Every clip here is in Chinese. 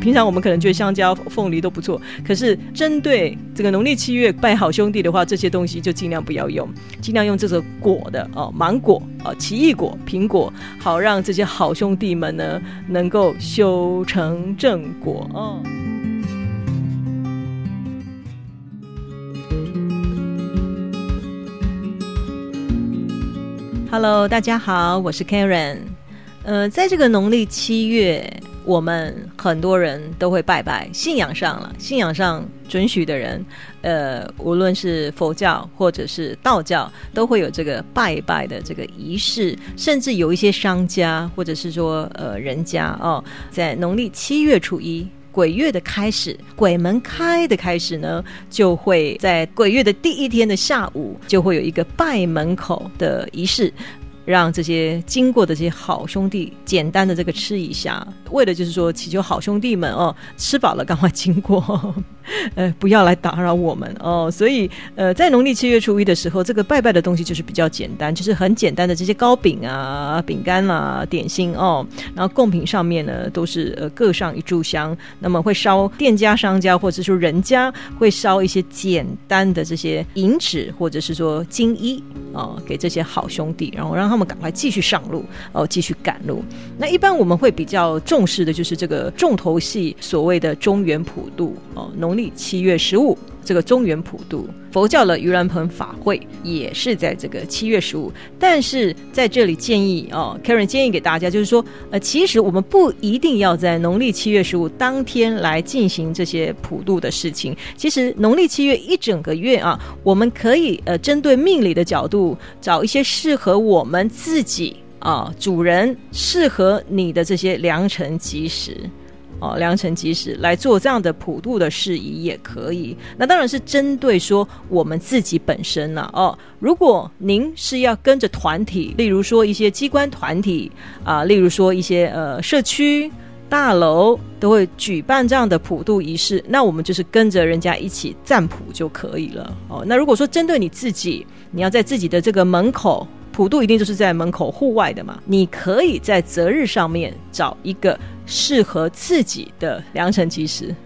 平常我们可能觉得香蕉、凤梨都不错，可是针对这个农历七月拜好兄弟的话，这些东西就尽量不要用，尽量用这个果的哦，芒果啊、奇异果、苹果，好让这些好兄弟们呢能够修成正果哦。Hello，大家好，我是 Karen。呃，在这个农历七月，我们很多人都会拜拜，信仰上了，信仰上准许的人，呃，无论是佛教或者是道教，都会有这个拜拜的这个仪式，甚至有一些商家或者是说呃人家哦，在农历七月初一。鬼月的开始，鬼门开的开始呢，就会在鬼月的第一天的下午，就会有一个拜门口的仪式，让这些经过的这些好兄弟简单的这个吃一下，为的就是说祈求好兄弟们哦，吃饱了赶快经过。呃，不要来打扰我们哦。所以，呃，在农历七月初一的时候，这个拜拜的东西就是比较简单，就是很简单的这些糕饼啊、饼干啦、点心哦。然后贡品上面呢，都是呃各上一炷香。那么会烧店家、商家或者说人家会烧一些简单的这些银纸或者是说金衣啊，给这些好兄弟，然后让他们我们赶快继续上路哦，继续赶路。那一般我们会比较重视的就是这个重头戏，所谓的中原普渡哦，农历。七月十五，这个中原普渡佛教的盂兰盆法会也是在这个七月十五。但是在这里建议哦，Karen 建议给大家，就是说，呃，其实我们不一定要在农历七月十五当天来进行这些普渡的事情。其实农历七月一整个月啊，我们可以呃，针对命理的角度，找一些适合我们自己啊，主人适合你的这些良辰吉时。哦，良辰吉时来做这样的普渡的事宜也可以。那当然是针对说我们自己本身了哦。如果您是要跟着团体，例如说一些机关团体啊，例如说一些呃社区大楼都会举办这样的普渡仪式，那我们就是跟着人家一起占卜就可以了哦。那如果说针对你自己，你要在自己的这个门口。普渡一定就是在门口户外的嘛？你可以在择日上面找一个适合自己的良辰吉时，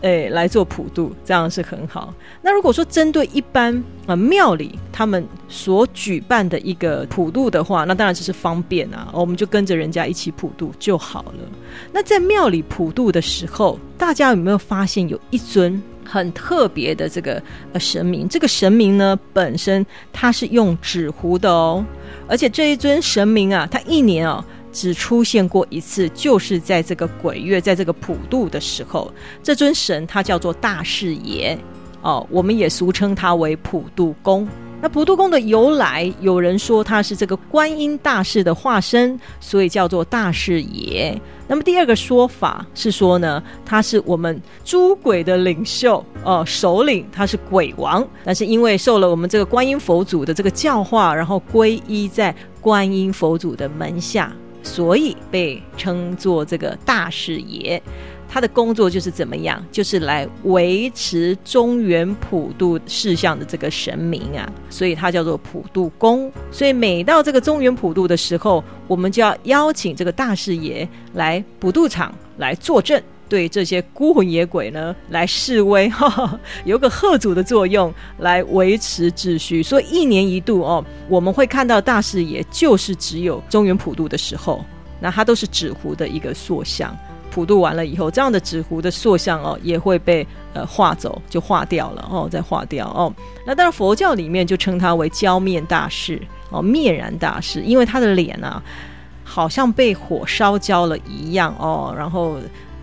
哎，来做普渡，这样是很好。那如果说针对一般啊庙里他们所举办的一个普渡的话，那当然就是方便啊，我们就跟着人家一起普渡就好了。那在庙里普渡的时候，大家有没有发现有一尊？很特别的这个呃神明，这个神明呢本身它是用纸糊的哦，而且这一尊神明啊，它一年啊只出现过一次，就是在这个鬼月，在这个普渡的时候，这尊神它叫做大士爷哦，我们也俗称它为普渡公。那普渡公的由来，有人说他是这个观音大士的化身，所以叫做大士爷。那么第二个说法是说呢，他是我们诸鬼的领袖哦，首领，他是鬼王。但是因为受了我们这个观音佛祖的这个教化，然后皈依在观音佛祖的门下，所以被称作这个大士爷。他的工作就是怎么样？就是来维持中原普渡事项的这个神明啊，所以他叫做普渡公。所以每到这个中原普渡的时候，我们就要邀请这个大士爷来普渡场来坐镇，对这些孤魂野鬼呢来示威，有个贺祖的作用，来维持秩序。所以一年一度哦，我们会看到大士爷，就是只有中原普渡的时候，那他都是纸糊的一个塑像。普渡完了以后，这样的纸糊的塑像哦，也会被呃化走，就化掉了哦，再化掉哦。那当然佛教里面就称他为焦面大士哦，面燃大士，因为他的脸啊，好像被火烧焦了一样哦，然后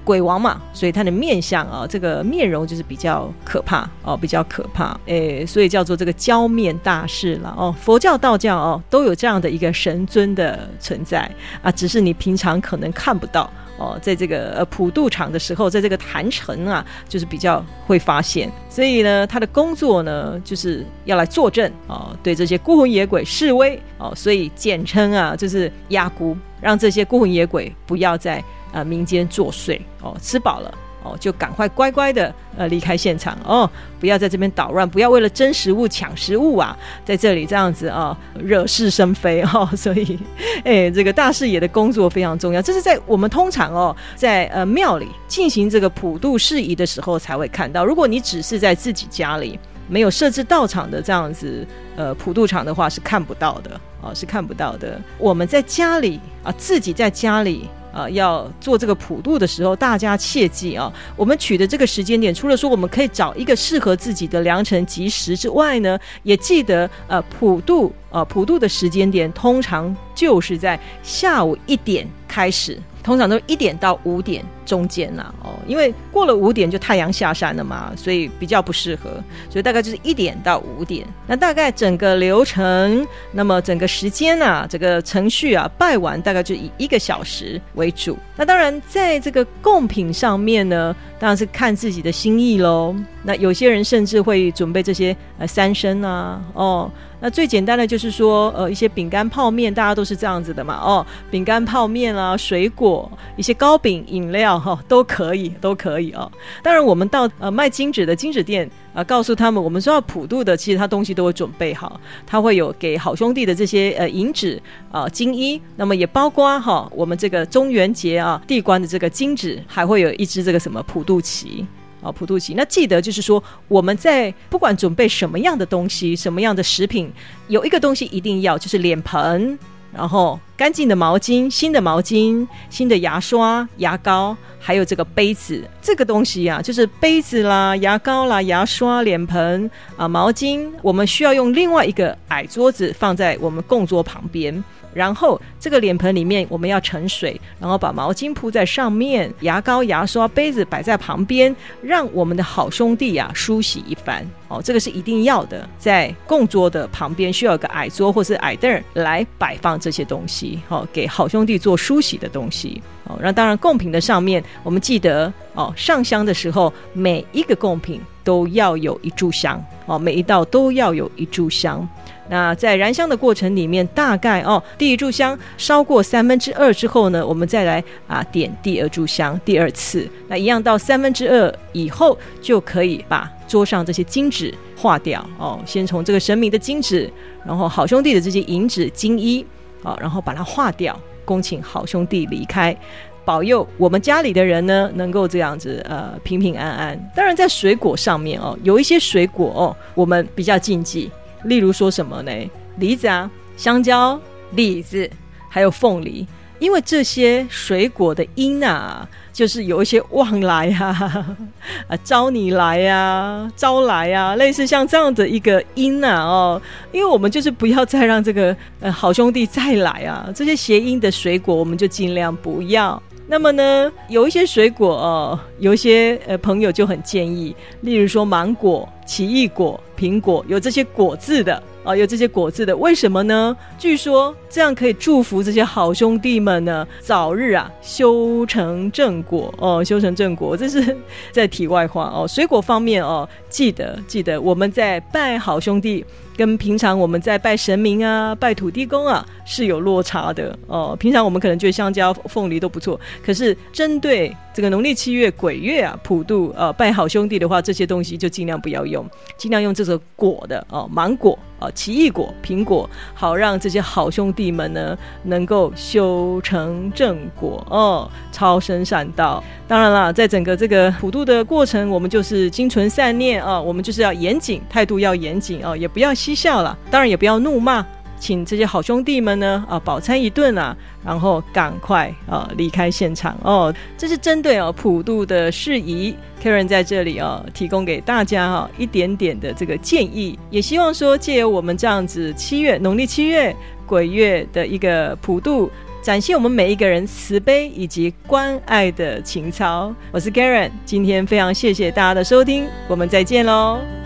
鬼王嘛，所以他的面相啊，这个面容就是比较可怕哦，比较可怕，诶，所以叫做这个焦面大士了哦。佛教、道教哦都有这样的一个神尊的存在啊，只是你平常可能看不到哦，在这个呃普渡场的时候，在这个坛城啊，就是比较会发现。所以呢，他的工作呢，就是要来作证哦，对这些孤魂野鬼示威哦，所以简称啊，就是压孤，让这些孤魂野鬼不要在呃，民间作祟哦，吃饱了哦，就赶快乖乖的呃离开现场哦，不要在这边捣乱，不要为了争食物抢食物啊，在这里这样子啊惹是生非哦，所以哎，这个大视野的工作非常重要，这是在我们通常哦在呃庙里进行这个普渡事宜的时候才会看到，如果你只是在自己家里没有设置道场的这样子呃普渡场的话，是看不到的哦，是看不到的。我们在家里啊，自己在家里。呃，要做这个普渡的时候，大家切记啊，我们取的这个时间点，除了说我们可以找一个适合自己的良辰吉时之外呢，也记得呃普渡呃普渡的时间点，通常就是在下午一点开始。通常都一点到五点中间呐，哦，因为过了五点就太阳下山了嘛，所以比较不适合，所以大概就是一点到五点。那大概整个流程，那么整个时间啊，整个程序啊，拜完大概就以一个小时为主。那当然，在这个贡品上面呢，当然是看自己的心意喽。那有些人甚至会准备这些呃三生啊，哦。那最简单的就是说，呃，一些饼干、泡面，大家都是这样子的嘛，哦，饼干、泡面啊，水果，一些糕饼、饮料，哈，都可以，都可以哦。当然，我们到呃卖金纸的金纸店啊，告诉他们，我们说要普渡的，其实他东西都会准备好，他会有给好兄弟的这些呃银纸啊、金衣，那么也包括哈，我们这个中元节啊，地官的这个金纸，还会有一支这个什么普渡旗。啊，普渡旗。那记得就是说，我们在不管准备什么样的东西，什么样的食品，有一个东西一定要，就是脸盆，然后干净的毛巾、新的毛巾、新的牙刷、牙膏，还有这个杯子。这个东西啊，就是杯子啦、牙膏啦、牙刷、脸盆啊、毛巾，我们需要用另外一个矮桌子放在我们供桌旁边。然后这个脸盆里面我们要盛水，然后把毛巾铺在上面，牙膏、牙刷、杯子摆在旁边，让我们的好兄弟啊梳洗一番。哦，这个是一定要的，在供桌的旁边需要一个矮桌或是矮凳来摆放这些东西，好给好兄弟做梳洗的东西。哦，那当然贡品的上面，我们记得哦，上香的时候每一个贡品都要有一炷香，哦，每一道都要有一炷香。那在燃香的过程里面，大概哦，第一炷香烧过三分之二之后呢，我们再来啊点第二炷香，第二次，那一样到三分之二以后，就可以把桌上这些金纸化掉哦。先从这个神明的金纸，然后好兄弟的这些银纸、金衣啊，然后把它化掉，恭请好兄弟离开，保佑我们家里的人呢能够这样子呃平平安安。当然，在水果上面哦，有一些水果哦，我们比较禁忌。例如说什么呢？梨子啊，香蕉、李子，还有凤梨，因为这些水果的音啊，就是有一些旺来呀，啊，招你来呀，招来呀，类似像这样的一个音呐，哦，因为我们就是不要再让这个呃好兄弟再来啊，这些谐音的水果，我们就尽量不要。那么呢，有一些水果哦，有一些呃朋友就很建议，例如说芒果、奇异果、苹果，有这些果字的。啊，有这些果子的，为什么呢？据说这样可以祝福这些好兄弟们呢，早日啊修成正果哦，修成正果。这是在题外话哦。水果方面哦，记得记得，我们在拜好兄弟，跟平常我们在拜神明啊、拜土地公啊是有落差的哦。平常我们可能觉得香蕉、凤梨都不错，可是针对这个农历七月鬼月啊，普渡呃拜好兄弟的话，这些东西就尽量不要用，尽量用这个果的哦，芒果。啊，奇异果、苹果，好让这些好兄弟们呢，能够修成正果哦，超生善道。当然了，在整个这个普渡的过程，我们就是精纯善念啊，我们就是要严谨，态度要严谨哦，也不要嬉笑了，当然也不要怒骂。请这些好兄弟们呢啊饱餐一顿啊，然后赶快啊离开现场哦。这是针对哦普渡的事宜，Karen 在这里哦提供给大家哈一点点的这个建议，也希望说借由我们这样子七月农历七月鬼月的一个普渡。展现我们每一个人慈悲以及关爱的情操。我是 Garen，今天非常谢谢大家的收听，我们再见喽。